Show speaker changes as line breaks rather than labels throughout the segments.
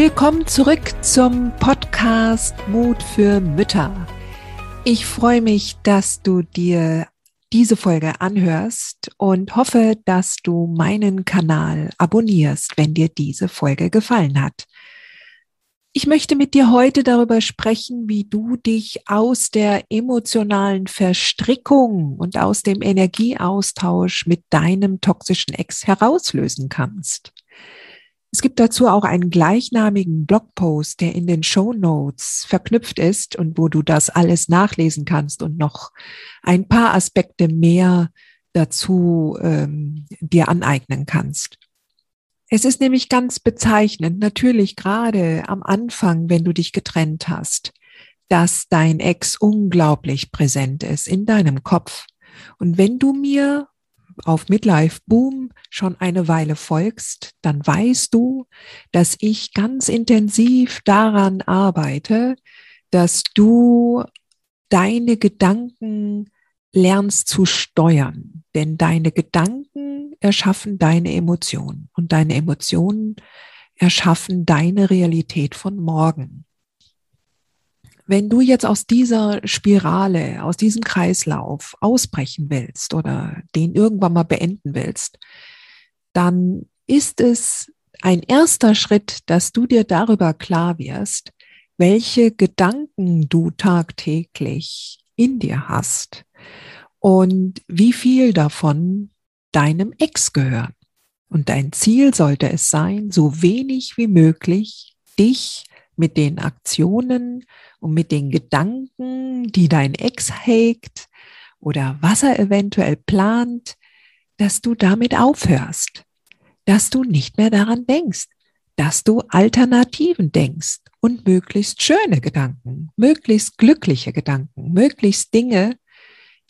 Willkommen zurück zum Podcast Mut für Mütter. Ich freue mich, dass du dir diese Folge anhörst und hoffe, dass du meinen Kanal abonnierst, wenn dir diese Folge gefallen hat. Ich möchte mit dir heute darüber sprechen, wie du dich aus der emotionalen Verstrickung und aus dem Energieaustausch mit deinem toxischen Ex herauslösen kannst. Es gibt dazu auch einen gleichnamigen Blogpost, der in den Show Notes verknüpft ist und wo du das alles nachlesen kannst und noch ein paar Aspekte mehr dazu ähm, dir aneignen kannst. Es ist nämlich ganz bezeichnend, natürlich gerade am Anfang, wenn du dich getrennt hast, dass dein Ex unglaublich präsent ist in deinem Kopf. Und wenn du mir auf Midlife Boom schon eine Weile folgst, dann weißt du, dass ich ganz intensiv daran arbeite, dass du deine Gedanken lernst zu steuern. Denn deine Gedanken erschaffen deine Emotionen und deine Emotionen erschaffen deine Realität von morgen. Wenn du jetzt aus dieser Spirale, aus diesem Kreislauf ausbrechen willst oder den irgendwann mal beenden willst, dann ist es ein erster Schritt, dass du dir darüber klar wirst, welche Gedanken du tagtäglich in dir hast und wie viel davon deinem Ex gehören. Und dein Ziel sollte es sein, so wenig wie möglich dich mit den Aktionen und mit den Gedanken, die dein Ex hegt oder was er eventuell plant, dass du damit aufhörst, dass du nicht mehr daran denkst, dass du Alternativen denkst und möglichst schöne Gedanken, möglichst glückliche Gedanken, möglichst Dinge,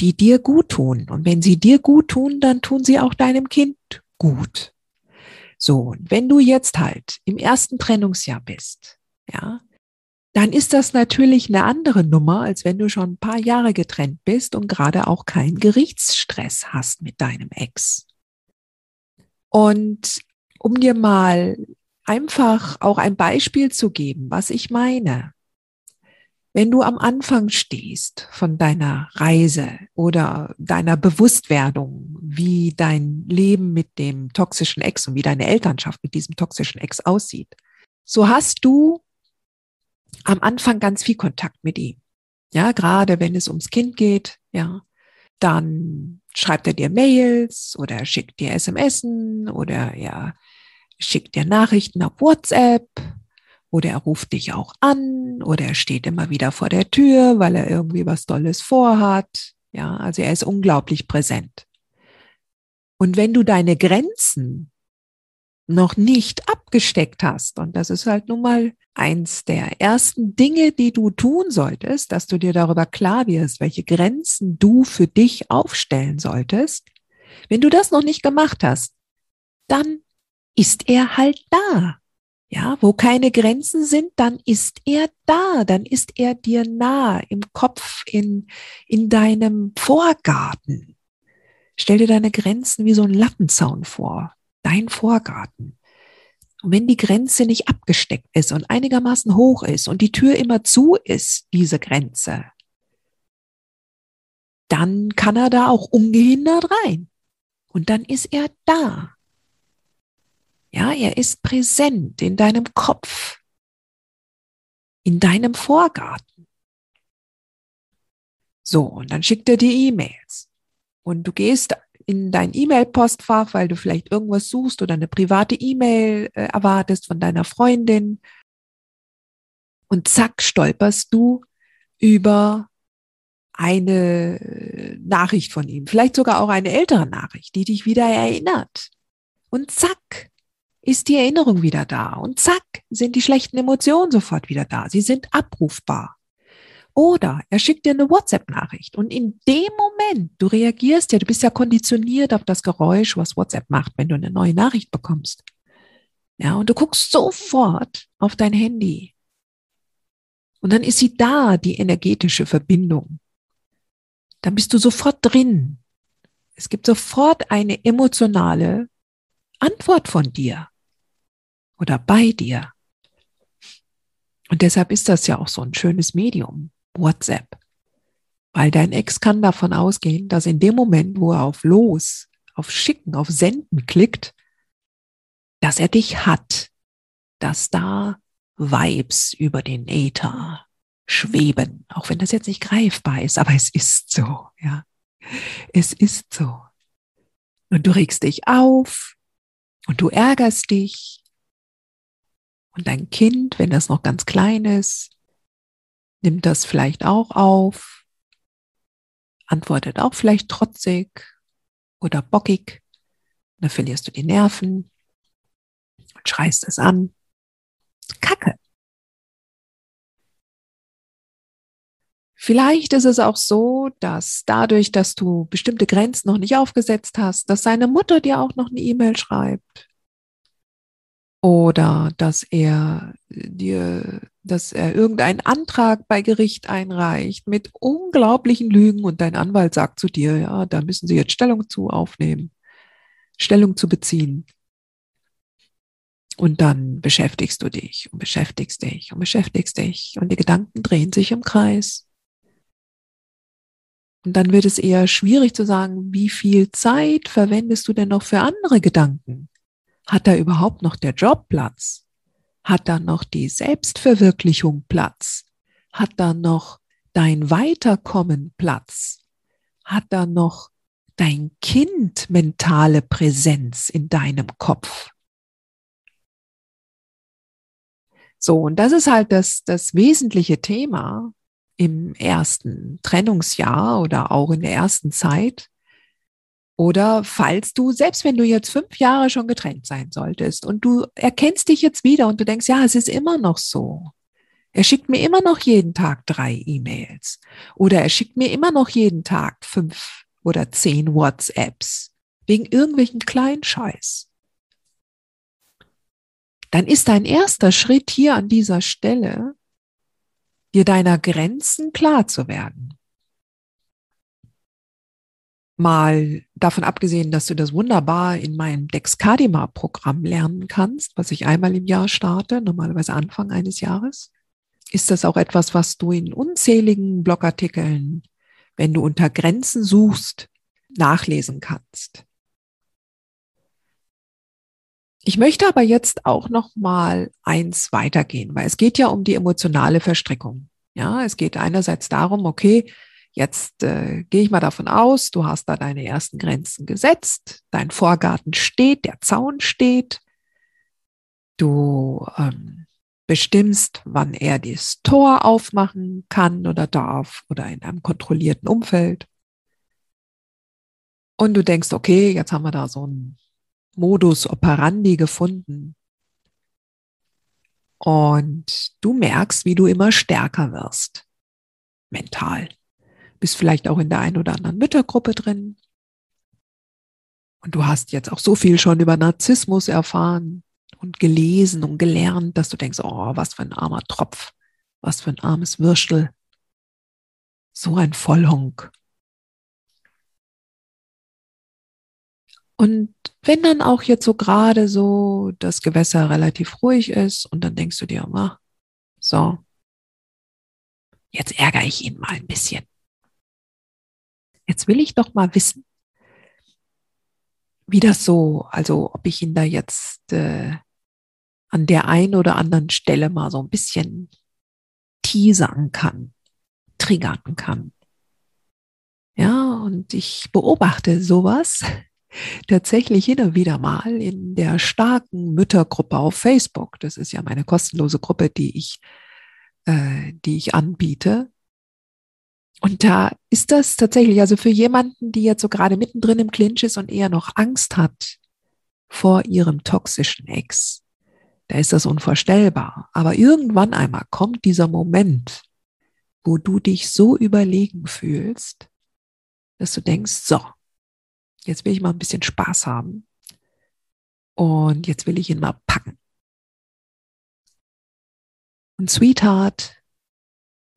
die dir gut tun. Und wenn sie dir gut tun, dann tun sie auch deinem Kind gut. So, und wenn du jetzt halt im ersten Trennungsjahr bist, ja, dann ist das natürlich eine andere Nummer, als wenn du schon ein paar Jahre getrennt bist und gerade auch keinen Gerichtsstress hast mit deinem Ex. Und um dir mal einfach auch ein Beispiel zu geben, was ich meine. Wenn du am Anfang stehst von deiner Reise oder deiner Bewusstwerdung, wie dein Leben mit dem toxischen Ex und wie deine Elternschaft mit diesem toxischen Ex aussieht, so hast du am Anfang ganz viel Kontakt mit ihm. Ja, gerade wenn es ums Kind geht, ja, dann schreibt er dir Mails oder schickt dir SMS oder er schickt dir Nachrichten auf WhatsApp oder er ruft dich auch an oder er steht immer wieder vor der Tür, weil er irgendwie was Tolles vorhat. Ja, also er ist unglaublich präsent. Und wenn du deine Grenzen noch nicht abgesteckt hast, und das ist halt nun mal eins der ersten Dinge, die du tun solltest, dass du dir darüber klar wirst, welche Grenzen du für dich aufstellen solltest. Wenn du das noch nicht gemacht hast, dann ist er halt da. Ja, wo keine Grenzen sind, dann ist er da, dann ist er dir nah im Kopf, in, in deinem Vorgarten. Stell dir deine Grenzen wie so ein Lattenzaun vor, dein Vorgarten. Und wenn die Grenze nicht abgesteckt ist und einigermaßen hoch ist und die Tür immer zu ist, diese Grenze, dann kann er da auch ungehindert rein. Und dann ist er da. Ja, er ist präsent in deinem Kopf, in deinem Vorgarten. So, und dann schickt er dir E-Mails. Und du gehst in dein E-Mail-Postfach, weil du vielleicht irgendwas suchst oder eine private E-Mail äh, erwartest von deiner Freundin. Und zack, stolperst du über eine Nachricht von ihm, vielleicht sogar auch eine ältere Nachricht, die dich wieder erinnert. Und zack, ist die Erinnerung wieder da. Und zack, sind die schlechten Emotionen sofort wieder da. Sie sind abrufbar. Oder er schickt dir eine WhatsApp-Nachricht und in dem Moment, du reagierst ja, du bist ja konditioniert auf das Geräusch, was WhatsApp macht, wenn du eine neue Nachricht bekommst. Ja, und du guckst sofort auf dein Handy. Und dann ist sie da, die energetische Verbindung. Dann bist du sofort drin. Es gibt sofort eine emotionale Antwort von dir oder bei dir. Und deshalb ist das ja auch so ein schönes Medium. WhatsApp. Weil dein Ex kann davon ausgehen, dass in dem Moment, wo er auf Los, auf Schicken, auf Senden klickt, dass er dich hat, dass da Vibes über den Äther schweben, auch wenn das jetzt nicht greifbar ist, aber es ist so, ja. Es ist so. Und du regst dich auf und du ärgerst dich. Und dein Kind, wenn das noch ganz klein ist, nimmt das vielleicht auch auf, antwortet auch vielleicht trotzig oder bockig. Da verlierst du die Nerven und schreist es an. Kacke. Vielleicht ist es auch so, dass dadurch, dass du bestimmte Grenzen noch nicht aufgesetzt hast, dass seine Mutter dir auch noch eine E-Mail schreibt oder dass er dir, dass er irgendeinen Antrag bei Gericht einreicht mit unglaublichen Lügen und dein Anwalt sagt zu dir, ja, da müssen Sie jetzt Stellung zu aufnehmen, Stellung zu beziehen. Und dann beschäftigst du dich und beschäftigst dich und beschäftigst dich und die Gedanken drehen sich im Kreis. Und dann wird es eher schwierig zu sagen, wie viel Zeit verwendest du denn noch für andere Gedanken? Hat da überhaupt noch der Job Platz? Hat da noch die Selbstverwirklichung Platz? Hat da noch dein Weiterkommen Platz? Hat da noch dein Kind mentale Präsenz in deinem Kopf? So, und das ist halt das, das wesentliche Thema im ersten Trennungsjahr oder auch in der ersten Zeit, oder falls du, selbst wenn du jetzt fünf Jahre schon getrennt sein solltest und du erkennst dich jetzt wieder und du denkst, ja, es ist immer noch so. Er schickt mir immer noch jeden Tag drei E-Mails. Oder er schickt mir immer noch jeden Tag fünf oder zehn WhatsApps. Wegen irgendwelchen Kleinscheiß. Dann ist dein erster Schritt hier an dieser Stelle, dir deiner Grenzen klar zu werden. Mal davon abgesehen, dass du das wunderbar in meinem Dexcadima-Programm lernen kannst, was ich einmal im Jahr starte, normalerweise Anfang eines Jahres, ist das auch etwas, was du in unzähligen Blogartikeln, wenn du unter Grenzen suchst, nachlesen kannst. Ich möchte aber jetzt auch noch mal eins weitergehen, weil es geht ja um die emotionale Verstrickung. Ja, es geht einerseits darum, okay, Jetzt äh, gehe ich mal davon aus, du hast da deine ersten Grenzen gesetzt, dein Vorgarten steht, der Zaun steht, du ähm, bestimmst, wann er das Tor aufmachen kann oder darf oder in einem kontrollierten Umfeld. Und du denkst, okay, jetzt haben wir da so einen Modus operandi gefunden. Und du merkst, wie du immer stärker wirst, mental bist vielleicht auch in der einen oder anderen Müttergruppe drin. Und du hast jetzt auch so viel schon über Narzissmus erfahren und gelesen und gelernt, dass du denkst, oh, was für ein armer Tropf, was für ein armes Würstel, so ein Vollhonk. Und wenn dann auch jetzt so gerade so das Gewässer relativ ruhig ist und dann denkst du dir, ah, so, jetzt ärgere ich ihn mal ein bisschen. Jetzt will ich doch mal wissen, wie das so, also ob ich ihn da jetzt äh, an der einen oder anderen Stelle mal so ein bisschen teasern kann, triggern kann. Ja, und ich beobachte sowas tatsächlich und wieder mal in der starken Müttergruppe auf Facebook. Das ist ja meine kostenlose Gruppe, die ich, äh, die ich anbiete. Und da ist das tatsächlich, also für jemanden, die jetzt so gerade mittendrin im Clinch ist und eher noch Angst hat vor ihrem toxischen Ex, da ist das unvorstellbar. Aber irgendwann einmal kommt dieser Moment, wo du dich so überlegen fühlst, dass du denkst, so, jetzt will ich mal ein bisschen Spaß haben und jetzt will ich ihn mal packen. Und Sweetheart,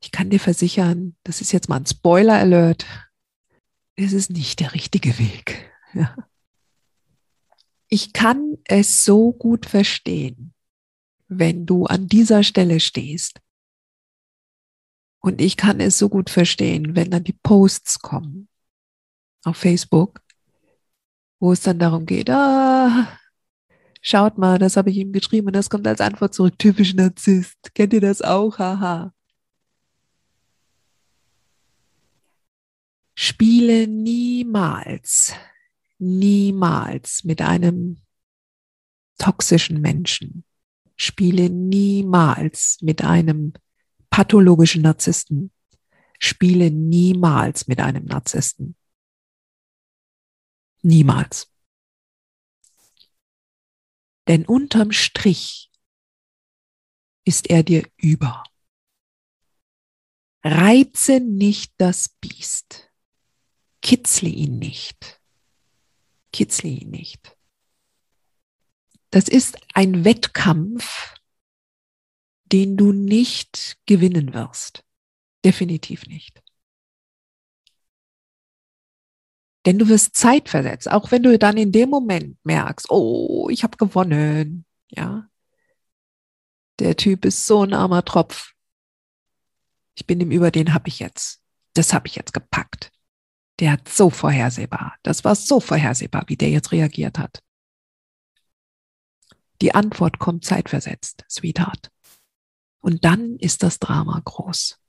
ich kann dir versichern, das ist jetzt mal ein Spoiler Alert, es ist nicht der richtige Weg. Ja. Ich kann es so gut verstehen, wenn du an dieser Stelle stehst. Und ich kann es so gut verstehen, wenn dann die Posts kommen auf Facebook, wo es dann darum geht, ah, schaut mal, das habe ich ihm geschrieben und das kommt als Antwort zurück, typisch Narzisst. Kennt ihr das auch? Haha. Spiele niemals, niemals mit einem toxischen Menschen. Spiele niemals mit einem pathologischen Narzissten. Spiele niemals mit einem Narzissten. Niemals. Denn unterm Strich ist er dir über. Reize nicht das Biest kitzle ihn nicht. Kitzle ihn nicht. Das ist ein Wettkampf, den du nicht gewinnen wirst. Definitiv nicht. Denn du wirst Zeit versetzt, auch wenn du dann in dem Moment merkst, oh, ich habe gewonnen, ja. Der Typ ist so ein armer Tropf. Ich bin ihm über, den habe ich jetzt. Das habe ich jetzt gepackt. Der hat so vorhersehbar. Das war so vorhersehbar, wie der jetzt reagiert hat. Die Antwort kommt zeitversetzt, Sweetheart. Und dann ist das Drama groß.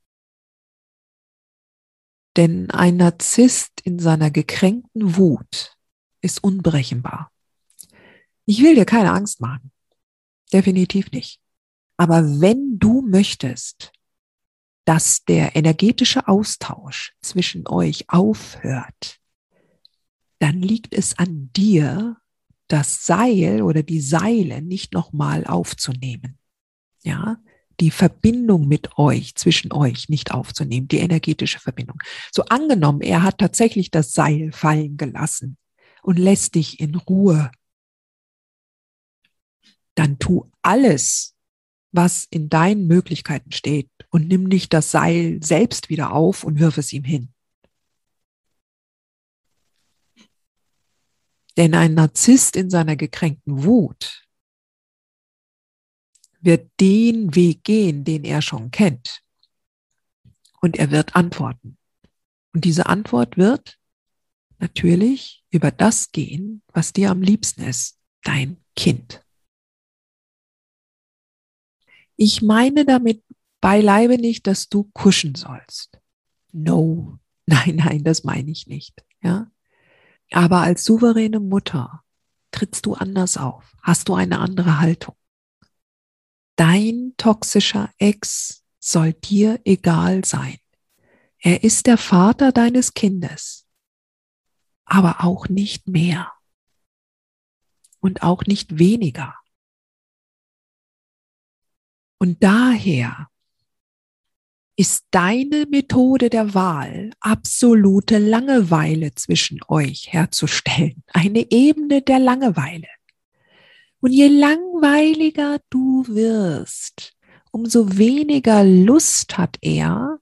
Denn ein Narzisst in seiner gekränkten Wut ist unberechenbar. Ich will dir keine Angst machen. Definitiv nicht. Aber wenn du möchtest, dass der energetische Austausch zwischen euch aufhört, dann liegt es an dir, das Seil oder die Seile nicht nochmal aufzunehmen. Ja, die Verbindung mit euch, zwischen euch nicht aufzunehmen, die energetische Verbindung. So angenommen, er hat tatsächlich das Seil fallen gelassen und lässt dich in Ruhe. Dann tu alles, was in deinen Möglichkeiten steht, und nimm nicht das Seil selbst wieder auf und wirf es ihm hin. Denn ein Narzisst in seiner gekränkten Wut wird den Weg gehen, den er schon kennt. Und er wird antworten. Und diese Antwort wird natürlich über das gehen, was dir am liebsten ist, dein Kind. Ich meine damit beileibe nicht, dass du kuschen sollst. No, nein, nein, das meine ich nicht. Ja, aber als souveräne Mutter trittst du anders auf, hast du eine andere Haltung. Dein toxischer Ex soll dir egal sein. Er ist der Vater deines Kindes, aber auch nicht mehr und auch nicht weniger. Und daher ist deine Methode der Wahl, absolute Langeweile zwischen euch herzustellen, eine Ebene der Langeweile, Und je langweiliger du wirst, umso weniger Lust hat er,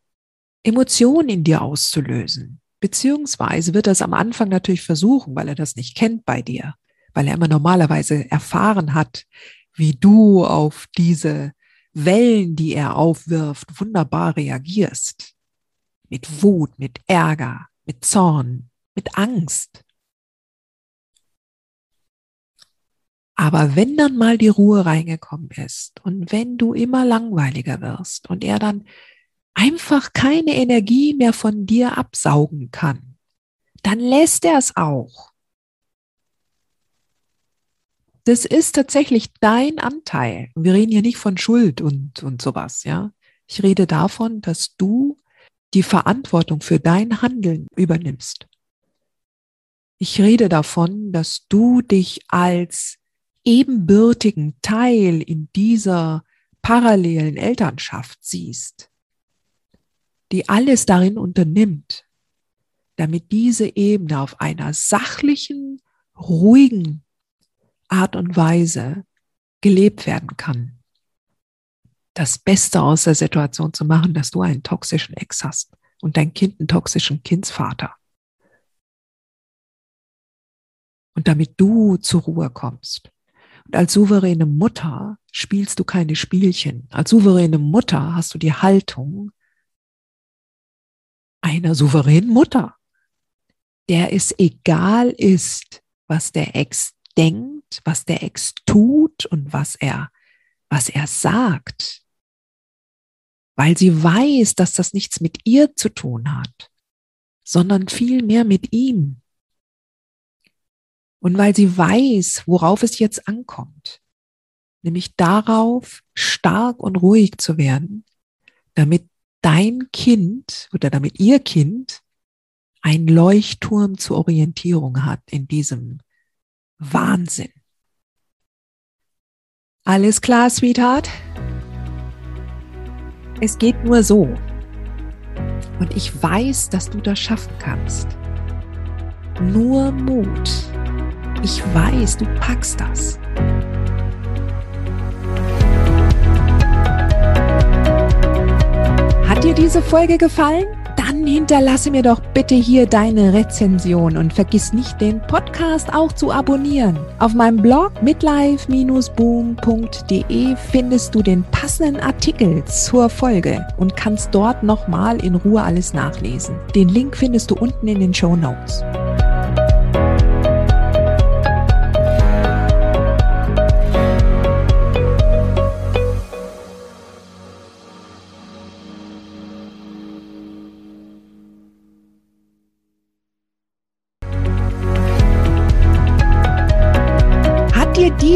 Emotionen in dir auszulösen. Beziehungsweise wird er es am Anfang natürlich versuchen, weil er das nicht kennt bei dir, weil er immer normalerweise erfahren hat, wie du auf diese Wellen, die er aufwirft, wunderbar reagierst. Mit Wut, mit Ärger, mit Zorn, mit Angst. Aber wenn dann mal die Ruhe reingekommen ist und wenn du immer langweiliger wirst und er dann einfach keine Energie mehr von dir absaugen kann, dann lässt er es auch. Das ist tatsächlich dein Anteil. Wir reden hier nicht von Schuld und, und sowas, ja. Ich rede davon, dass du die Verantwortung für dein Handeln übernimmst. Ich rede davon, dass du dich als ebenbürtigen Teil in dieser parallelen Elternschaft siehst, die alles darin unternimmt, damit diese Ebene auf einer sachlichen, ruhigen Art und Weise gelebt werden kann. Das Beste aus der Situation zu machen, dass du einen toxischen Ex hast und dein Kind einen toxischen Kindsvater. Und damit du zur Ruhe kommst. Und als souveräne Mutter spielst du keine Spielchen. Als souveräne Mutter hast du die Haltung einer souveränen Mutter, der es egal ist, was der Ex denkt, was der Ex tut und was er, was er sagt. Weil sie weiß, dass das nichts mit ihr zu tun hat, sondern viel mehr mit ihm. Und weil sie weiß, worauf es jetzt ankommt, nämlich darauf, stark und ruhig zu werden, damit dein Kind oder damit ihr Kind ein Leuchtturm zur Orientierung hat in diesem Wahnsinn. Alles klar, Sweetheart? Es geht nur so. Und ich weiß, dass du das schaffen kannst. Nur Mut. Ich weiß, du packst das. Hat dir diese Folge gefallen? Dann hinterlasse mir doch bitte hier deine Rezension und vergiss nicht, den Podcast auch zu abonnieren. Auf meinem Blog midlife-boom.de findest du den passenden Artikel zur Folge und kannst dort nochmal in Ruhe alles nachlesen. Den Link findest du unten in den Show Notes.